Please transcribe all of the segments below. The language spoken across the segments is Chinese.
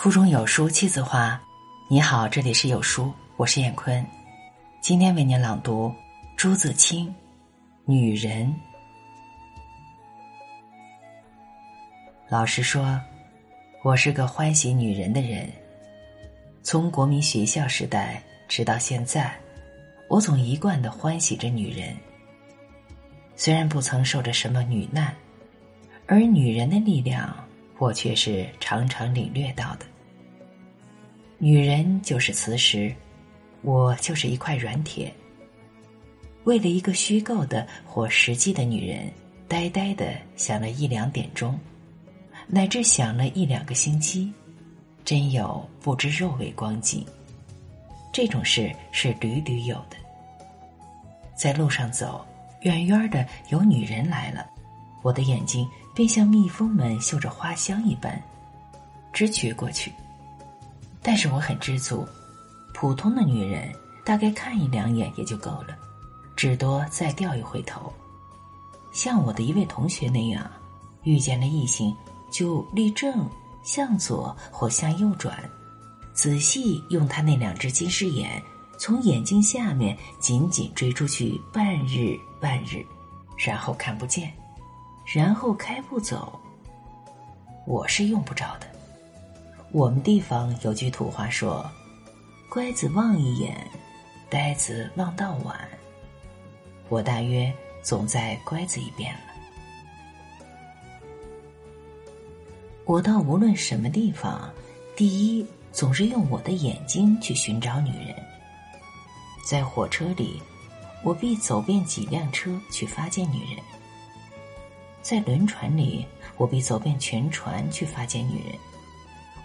腹中有书气自华。你好，这里是有书，我是闫坤。今天为您朗读朱自清《女人》。老实说，我是个欢喜女人的人。从国民学校时代直到现在，我总一贯的欢喜着女人。虽然不曾受着什么女难，而女人的力量，我却是常常领略到的。女人就是磁石，我就是一块软铁。为了一个虚构的或实际的女人，呆呆的想了一两点钟，乃至想了一两个星期，真有不知肉味光景。这种事是屡屡有的。在路上走。远远的有女人来了，我的眼睛便像蜜蜂们嗅着花香一般，直觉过去。但是我很知足，普通的女人大概看一两眼也就够了，只多再掉一回头。像我的一位同学那样，遇见了异性就立正，向左或向右转，仔细用他那两只近视眼。从眼睛下面紧紧追出去半日半日，然后看不见，然后开步走。我是用不着的。我们地方有句土话说：“乖子望一眼，呆子望到晚。”我大约总在乖子一边了。我到无论什么地方，第一总是用我的眼睛去寻找女人。在火车里，我必走遍几辆车去发现女人；在轮船里，我必走遍全船去发现女人。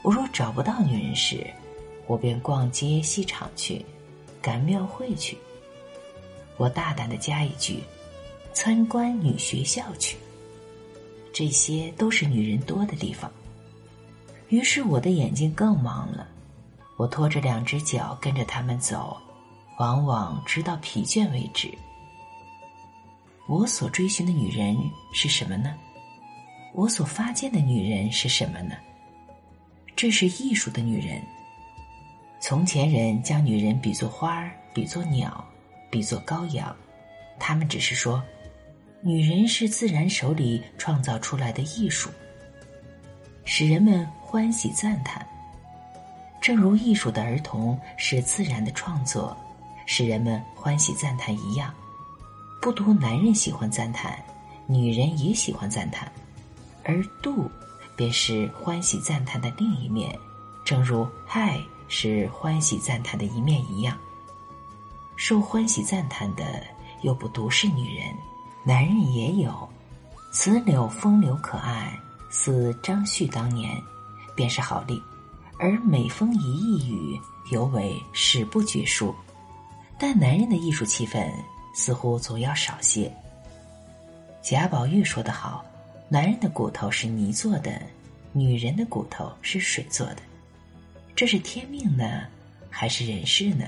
我若找不到女人时，我便逛街戏场去，赶庙会去。我大胆的加一句：参观女学校去。这些都是女人多的地方。于是我的眼睛更忙了，我拖着两只脚跟着他们走。往往直到疲倦为止。我所追寻的女人是什么呢？我所发现的女人是什么呢？这是艺术的女人。从前人将女人比作花儿，比作鸟，比作羔羊，他们只是说，女人是自然手里创造出来的艺术，使人们欢喜赞叹。正如艺术的儿童是自然的创作。使人们欢喜赞叹一样，不独男人喜欢赞叹，女人也喜欢赞叹，而妒便是欢喜赞叹的另一面，正如爱是欢喜赞叹的一面一样。受欢喜赞叹的又不独是女人，男人也有。此柳风流可爱，似张旭当年，便是好例；而每逢一一语，尤为史不绝书。但男人的艺术气氛似乎总要少些。贾宝玉说得好：“男人的骨头是泥做的，女人的骨头是水做的。”这是天命呢，还是人事呢？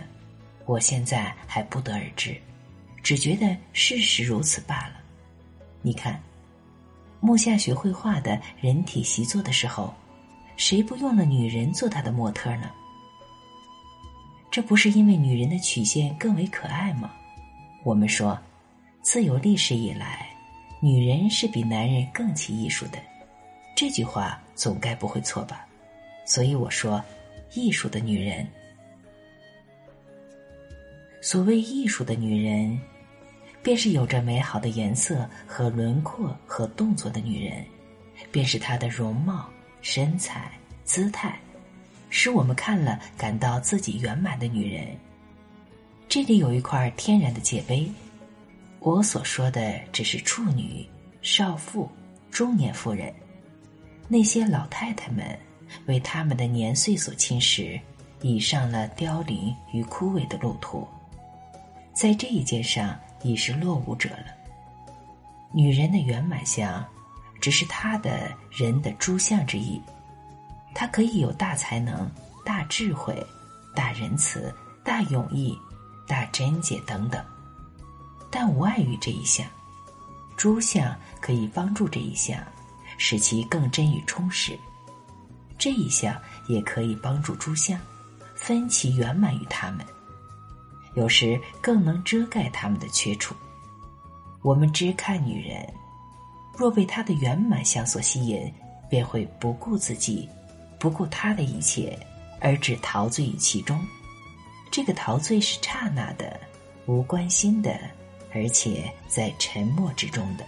我现在还不得而知，只觉得事实如此罢了。你看，木下学绘画的人体习作的时候，谁不用了女人做他的模特呢？这不是因为女人的曲线更为可爱吗？我们说，自有历史以来，女人是比男人更起艺术的，这句话总该不会错吧？所以我说，艺术的女人，所谓艺术的女人，便是有着美好的颜色和轮廓和动作的女人，便是她的容貌、身材、姿态。使我们看了感到自己圆满的女人，这里有一块天然的界碑。我所说的只是处女、少妇、中年妇人，那些老太太们为他们的年岁所侵蚀，已上了凋零与枯萎的路途，在这一件上已是落伍者了。女人的圆满相，只是她的人的诸相之一。她可以有大才能、大智慧、大仁慈、大勇毅、大贞洁等等，但无碍于这一项。诸相可以帮助这一项，使其更真与充实。这一项也可以帮助诸相分其圆满于他们，有时更能遮盖他们的缺处。我们只看女人，若被她的圆满相所吸引，便会不顾自己，不顾他的一切，而只陶醉于其中。这个陶醉是刹那的，无关心的，而且在沉默之中的。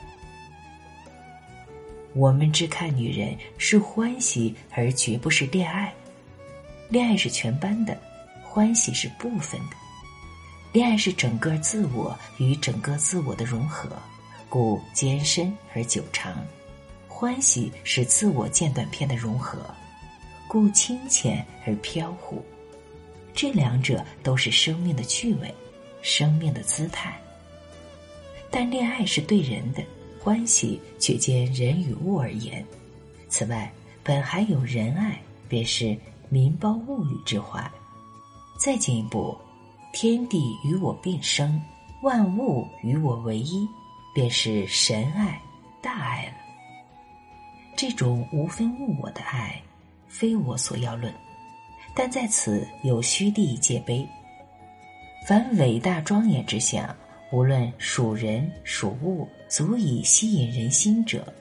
我们只看女人是欢喜，而绝不是恋爱。恋爱是全班的，欢喜是部分的。恋爱是整个自我与整个自我的融合，故艰深而久长；欢喜是自我间断片的融合，故清浅而飘忽。这两者都是生命的趣味，生命的姿态。但恋爱是对人的，欢喜却兼人与物而言。此外，本还有仁爱，便是民胞物与之怀。再进一步。天地与我并生，万物与我为一，便是神爱、大爱了。这种无分物我的爱，非我所要论，但在此有虚地界碑。凡伟大庄严之相，无论属人属物，足以吸引人心者，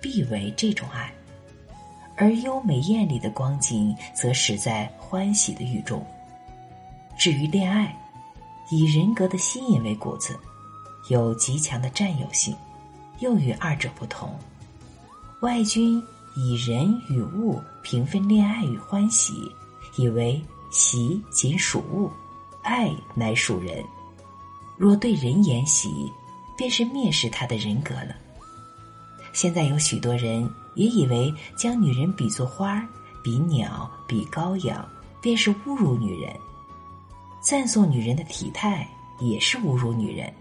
必为这种爱；而优美艳丽的光景，则始在欢喜的域中。至于恋爱，以人格的吸引为骨子，有极强的占有性，又与二者不同。外君以人与物平分恋爱与欢喜，以为喜仅属物，爱乃属人。若对人言喜，便是蔑视他的人格了。现在有许多人也以为将女人比作花比鸟，比羔羊，便是侮辱女人。赞颂女人的体态也是侮辱女人，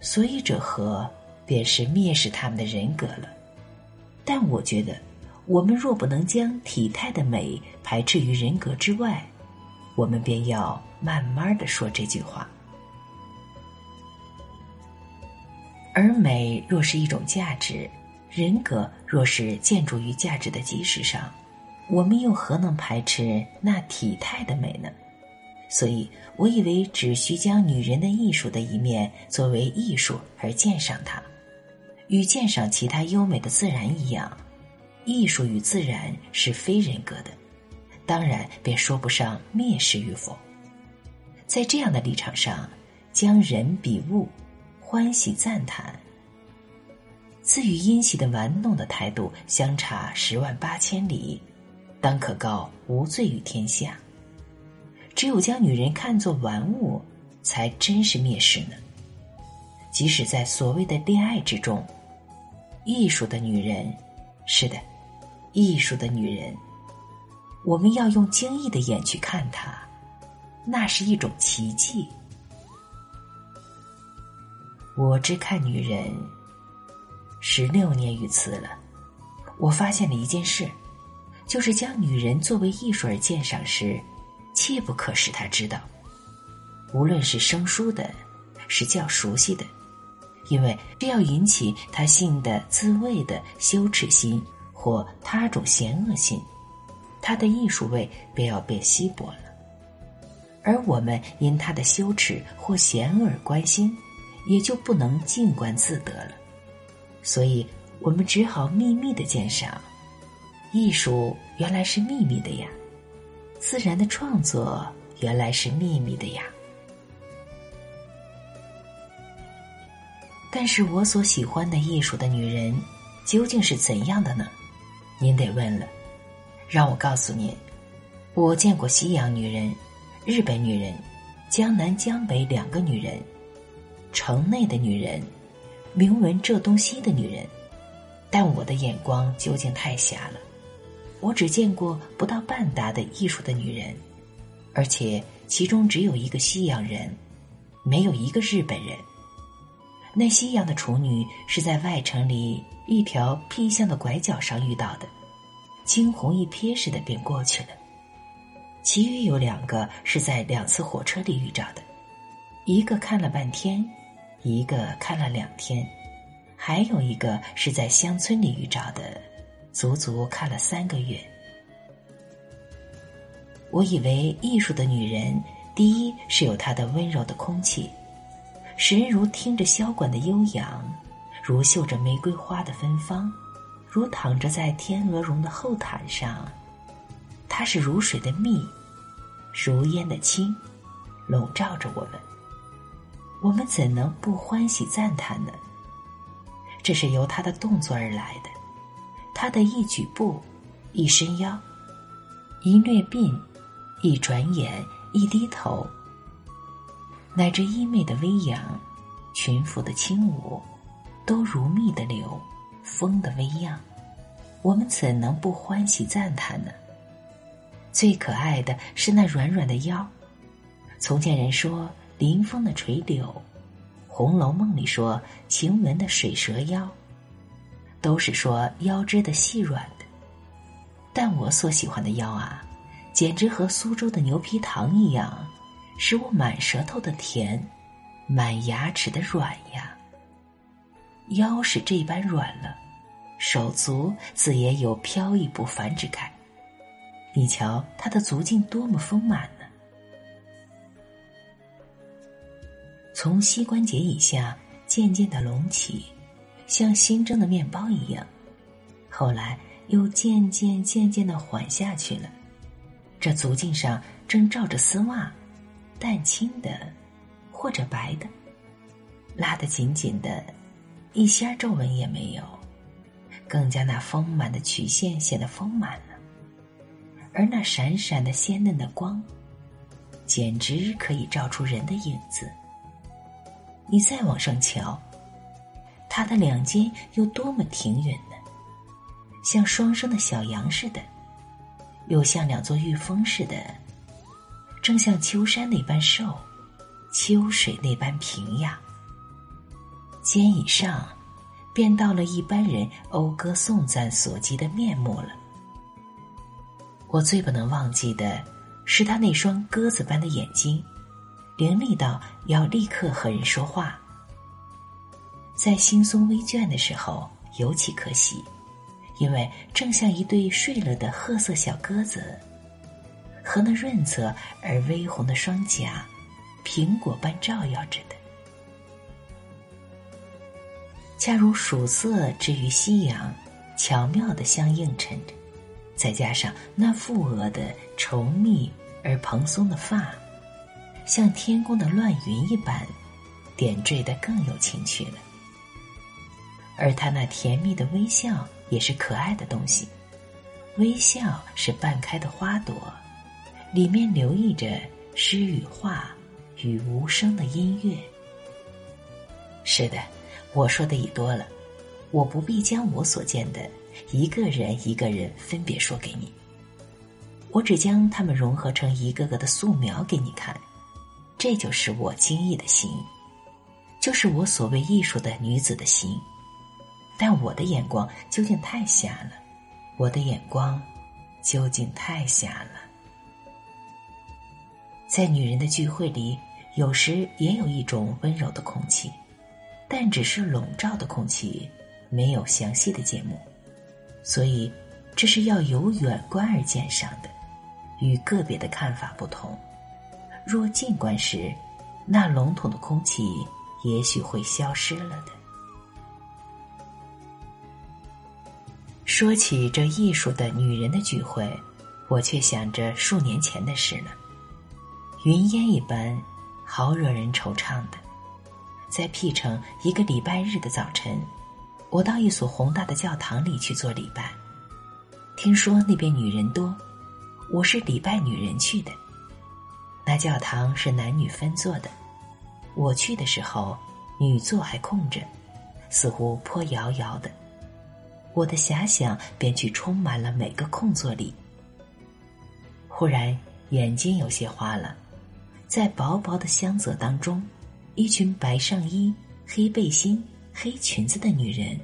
所以者何？便是蔑视他们的人格了。但我觉得，我们若不能将体态的美排斥于人格之外，我们便要慢慢的说这句话。而美若是一种价值，人格若是建筑于价值的基石上，我们又何能排斥那体态的美呢？所以，我以为只需将女人的艺术的一面作为艺术而鉴赏它，与鉴赏其他优美的自然一样，艺术与自然是非人格的，当然便说不上蔑视与否。在这样的立场上，将人比物，欢喜赞叹，自与殷喜的玩弄的态度相差十万八千里，当可告无罪于天下。只有将女人看作玩物，才真是蔑视呢。即使在所谓的恋爱之中，艺术的女人，是的，艺术的女人，我们要用惊异的眼去看她，那是一种奇迹。我只看女人十六年于此了，我发现了一件事，就是将女人作为艺术而鉴赏时。切不可使他知道，无论是生疏的，是较熟悉的，因为这要引起他性的自慰的羞耻心或他种嫌恶心，他的艺术味便要变稀薄了。而我们因他的羞耻或嫌恶而关心，也就不能静观自得了。所以我们只好秘密的鉴赏，艺术原来是秘密的呀。自然的创作原来是秘密的呀，但是我所喜欢的艺术的女人究竟是怎样的呢？您得问了。让我告诉您，我见过西洋女人、日本女人、江南江北两个女人、城内的女人、名闻浙东西的女人，但我的眼光究竟太狭了。我只见过不到半打的艺术的女人，而且其中只有一个西洋人，没有一个日本人。那西洋的处女是在外城里一条僻巷的拐角上遇到的，惊鸿一瞥似的便过去了。其余有两个是在两次火车里遇着的，一个看了半天，一个看了两天，还有一个是在乡村里遇着的。足足看了三个月，我以为艺术的女人，第一是有她的温柔的空气，使人如听着箫管的悠扬，如嗅着玫瑰花的芬芳，如躺着在天鹅绒的厚毯上。它是如水的蜜，如烟的轻，笼罩着我们。我们怎能不欢喜赞叹呢？这是由他的动作而来的，他的一举步，一伸腰，一掠鬓，一转眼，一低头，乃至衣袂的微扬，裙服的轻舞，都如蜜的流，风的微漾。我们怎能不欢喜赞叹呢？最可爱的是那软软的腰。从前人说临风的垂柳，《红楼梦》里说晴雯的水蛇腰，都是说腰肢的细软的。但我所喜欢的腰啊，简直和苏州的牛皮糖一样，使我满舌头的甜，满牙齿的软呀。腰是这般软了，手足自也有飘逸不凡之感。你瞧，他的足径多么丰满呢！从膝关节以下渐渐的隆起，像新蒸的面包一样，后来又渐渐渐渐的缓下去了。这足径上正罩着丝袜，淡青的，或者白的，拉得紧紧的，一仙皱纹也没有，更加那丰满的曲线显得丰满了。而那闪闪的鲜嫩的光，简直可以照出人的影子。你再往上瞧，它的两肩又多么挺远呢？像双生的小羊似的，又像两座玉峰似的，正像秋山那般瘦，秋水那般平呀。肩以上，便到了一般人讴歌颂赞所及的面目了。我最不能忘记的，是他那双鸽子般的眼睛，凌厉到要立刻和人说话。在惺忪微倦的时候，尤其可喜，因为正像一对睡了的褐色小鸽子，和那润泽而微红的双颊，苹果般照耀着的，恰如曙色之于夕阳，巧妙的相映衬着。再加上那富额的稠密而蓬松的发，像天宫的乱云一般，点缀的更有情趣了。而他那甜蜜的微笑也是可爱的东西，微笑是半开的花朵，里面留意着诗与画与无声的音乐。是的，我说的已多了，我不必将我所见的。一个人一个人分别说给你，我只将他们融合成一个个的素描给你看，这就是我惊异的心，就是我所谓艺术的女子的心。但我的眼光究竟太瞎了，我的眼光究竟太瞎了。在女人的聚会里，有时也有一种温柔的空气，但只是笼罩的空气，没有详细的节目。所以，这是要由远观而鉴赏的，与个别的看法不同。若近观时，那笼统的空气也许会消失了的。说起这艺术的女人的聚会，我却想着数年前的事了。云烟一般，好惹人惆怅的。在 P 城一个礼拜日的早晨。我到一所宏大的教堂里去做礼拜，听说那边女人多，我是礼拜女人去的。那教堂是男女分坐的，我去的时候女座还空着，似乎颇遥遥的。我的遐想便去充满了每个空座里。忽然眼睛有些花了，在薄薄的香泽当中，一群白上衣、黑背心。黑裙子的女人，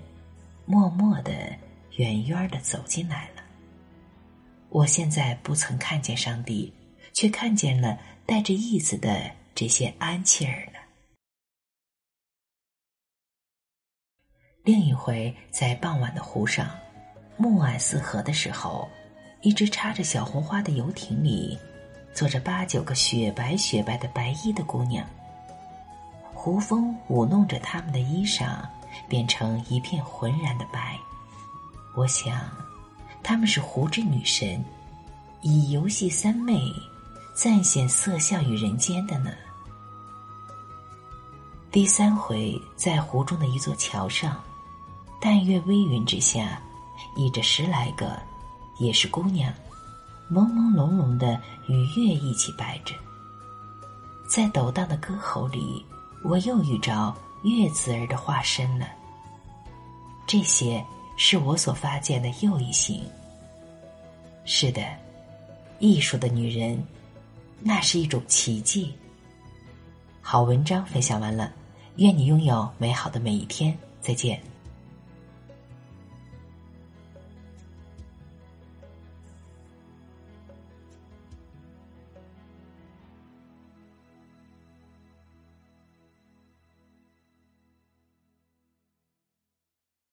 默默的、远远的走进来了。我现在不曾看见上帝，却看见了带着意思的这些安琪儿了。另一回在傍晚的湖上，暮霭四合的时候，一只插着小红花的游艇里，坐着八九个雪白雪白的白衣的姑娘，胡风舞弄着他们的衣裳，变成一片浑然的白。我想，她们是湖之女神，以游戏三昧，暂显色相于人间的呢。第三回，在湖中的一座桥上，淡月微云之下，倚着十来个，也是姑娘。朦朦胧胧的与月一起摆着，在抖荡的歌喉里，我又遇着月子儿的化身了。这些是我所发现的又一行。是的，艺术的女人，那是一种奇迹。好文章分享完了，愿你拥有美好的每一天。再见。